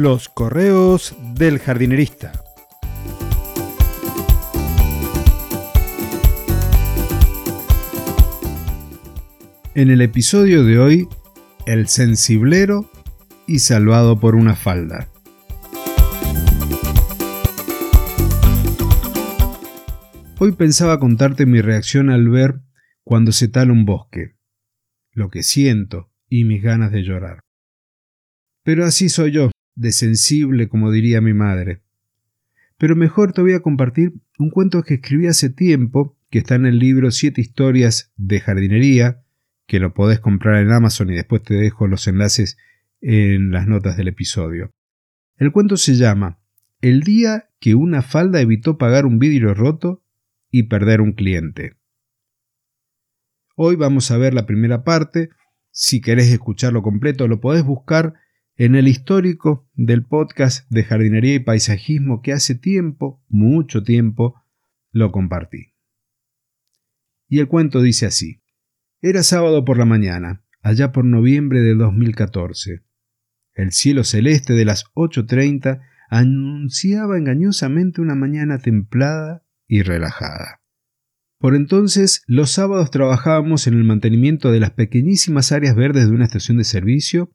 Los correos del jardinerista. En el episodio de hoy, el sensiblero y salvado por una falda. Hoy pensaba contarte mi reacción al ver cuando se tala un bosque, lo que siento y mis ganas de llorar. Pero así soy yo, de sensible, como diría mi madre. Pero mejor te voy a compartir un cuento que escribí hace tiempo, que está en el libro Siete historias de jardinería, que lo podés comprar en Amazon y después te dejo los enlaces en las notas del episodio. El cuento se llama El día que una falda evitó pagar un vidrio roto y perder un cliente. Hoy vamos a ver la primera parte. Si querés escucharlo completo, lo podés buscar en el histórico del podcast de jardinería y paisajismo que hace tiempo, mucho tiempo, lo compartí. Y el cuento dice así. Era sábado por la mañana, allá por noviembre de 2014. El cielo celeste de las 8.30 anunciaba engañosamente una mañana templada y relajada. Por entonces, los sábados trabajábamos en el mantenimiento de las pequeñísimas áreas verdes de una estación de servicio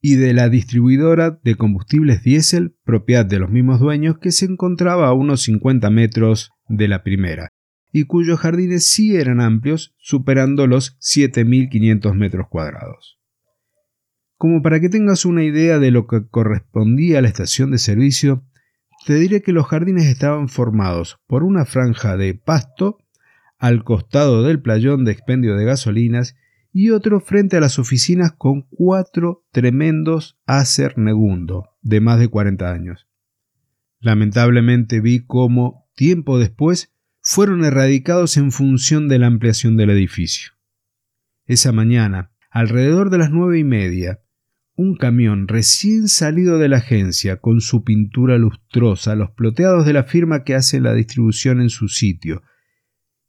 y de la distribuidora de combustibles diésel propiedad de los mismos dueños que se encontraba a unos 50 metros de la primera, y cuyos jardines sí eran amplios, superando los 7.500 metros cuadrados. Como para que tengas una idea de lo que correspondía a la estación de servicio, te diré que los jardines estaban formados por una franja de pasto al costado del playón de expendio de gasolinas y otro frente a las oficinas con cuatro tremendos Acer Negundo de más de 40 años. Lamentablemente vi cómo, tiempo después, fueron erradicados en función de la ampliación del edificio. Esa mañana, alrededor de las nueve y media, un camión recién salido de la agencia con su pintura lustrosa, los ploteados de la firma que hace la distribución en su sitio,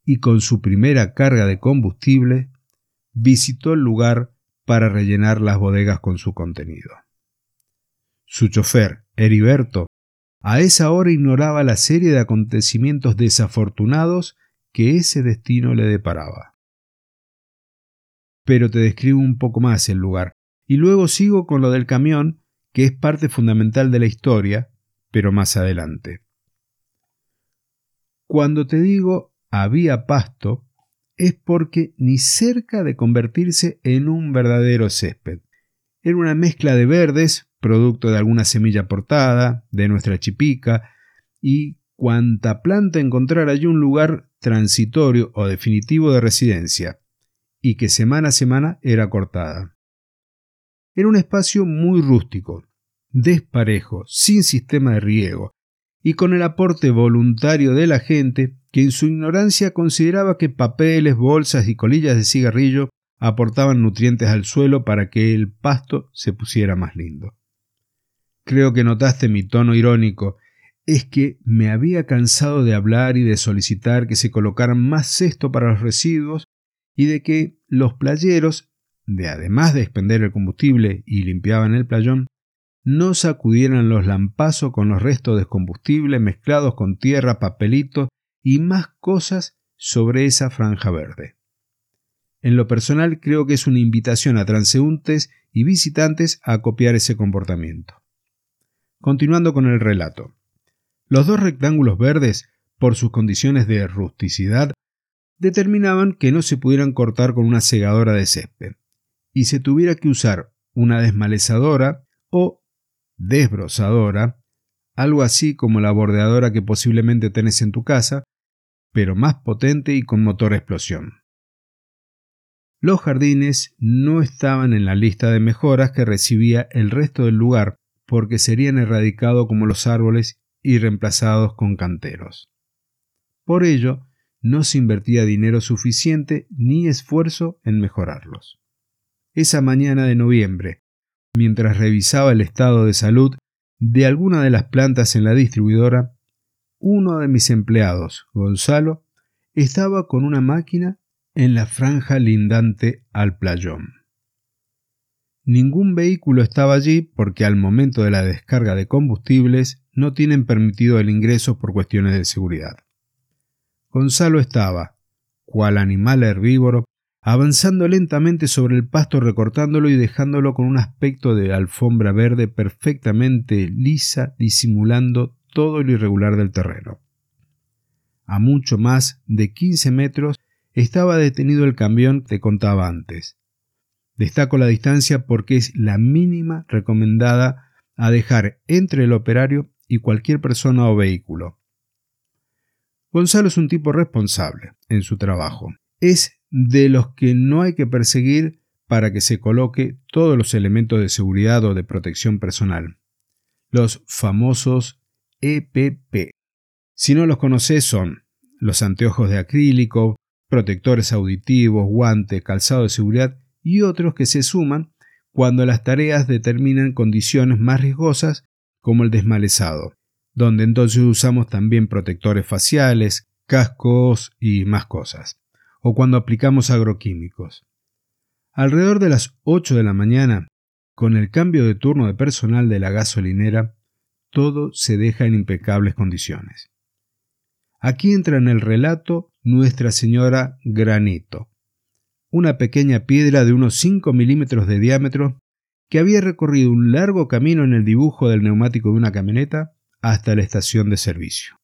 y con su primera carga de combustible, visitó el lugar para rellenar las bodegas con su contenido. Su chofer, Heriberto, a esa hora ignoraba la serie de acontecimientos desafortunados que ese destino le deparaba. Pero te describo un poco más el lugar, y luego sigo con lo del camión, que es parte fundamental de la historia, pero más adelante. Cuando te digo había pasto, es porque ni cerca de convertirse en un verdadero césped. Era una mezcla de verdes, producto de alguna semilla portada, de nuestra chipica, y cuanta planta encontrar allí un lugar transitorio o definitivo de residencia, y que semana a semana era cortada. Era un espacio muy rústico, desparejo, sin sistema de riego, y con el aporte voluntario de la gente que en su ignorancia consideraba que papeles, bolsas y colillas de cigarrillo aportaban nutrientes al suelo para que el pasto se pusiera más lindo. Creo que notaste mi tono irónico, es que me había cansado de hablar y de solicitar que se colocaran más cesto para los residuos y de que los playeros de además de expender el combustible y limpiaban el playón, no sacudieran los lampazos con los restos de combustible mezclados con tierra, papelito y más cosas sobre esa franja verde. En lo personal creo que es una invitación a transeúntes y visitantes a copiar ese comportamiento. Continuando con el relato. Los dos rectángulos verdes, por sus condiciones de rusticidad, determinaban que no se pudieran cortar con una segadora de césped y se tuviera que usar una desmalezadora o desbrozadora, algo así como la bordeadora que posiblemente tenés en tu casa, pero más potente y con motor explosión. Los jardines no estaban en la lista de mejoras que recibía el resto del lugar porque serían erradicados como los árboles y reemplazados con canteros. Por ello, no se invertía dinero suficiente ni esfuerzo en mejorarlos esa mañana de noviembre, mientras revisaba el estado de salud de alguna de las plantas en la distribuidora, uno de mis empleados, Gonzalo, estaba con una máquina en la franja lindante al playón. Ningún vehículo estaba allí porque al momento de la descarga de combustibles no tienen permitido el ingreso por cuestiones de seguridad. Gonzalo estaba, cual animal herbívoro, avanzando lentamente sobre el pasto recortándolo y dejándolo con un aspecto de alfombra verde perfectamente lisa, disimulando todo lo irregular del terreno. A mucho más de 15 metros estaba detenido el camión que contaba antes. Destaco la distancia porque es la mínima recomendada a dejar entre el operario y cualquier persona o vehículo. Gonzalo es un tipo responsable en su trabajo. Es de los que no hay que perseguir para que se coloque todos los elementos de seguridad o de protección personal. Los famosos EPP. Si no los conoces son los anteojos de acrílico, protectores auditivos, guantes, calzado de seguridad y otros que se suman cuando las tareas determinan condiciones más riesgosas como el desmalezado, donde entonces usamos también protectores faciales, cascos y más cosas, o cuando aplicamos agroquímicos. Alrededor de las 8 de la mañana, con el cambio de turno de personal de la gasolinera, todo se deja en impecables condiciones. Aquí entra en el relato Nuestra Señora Granito, una pequeña piedra de unos 5 milímetros de diámetro que había recorrido un largo camino en el dibujo del neumático de una camioneta hasta la estación de servicio.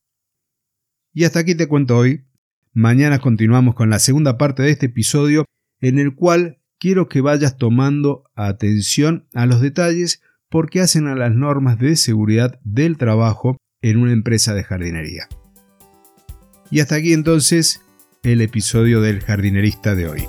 Y hasta aquí te cuento hoy. Mañana continuamos con la segunda parte de este episodio en el cual quiero que vayas tomando atención a los detalles porque hacen a las normas de seguridad del trabajo en una empresa de jardinería. Y hasta aquí entonces el episodio del jardinerista de hoy.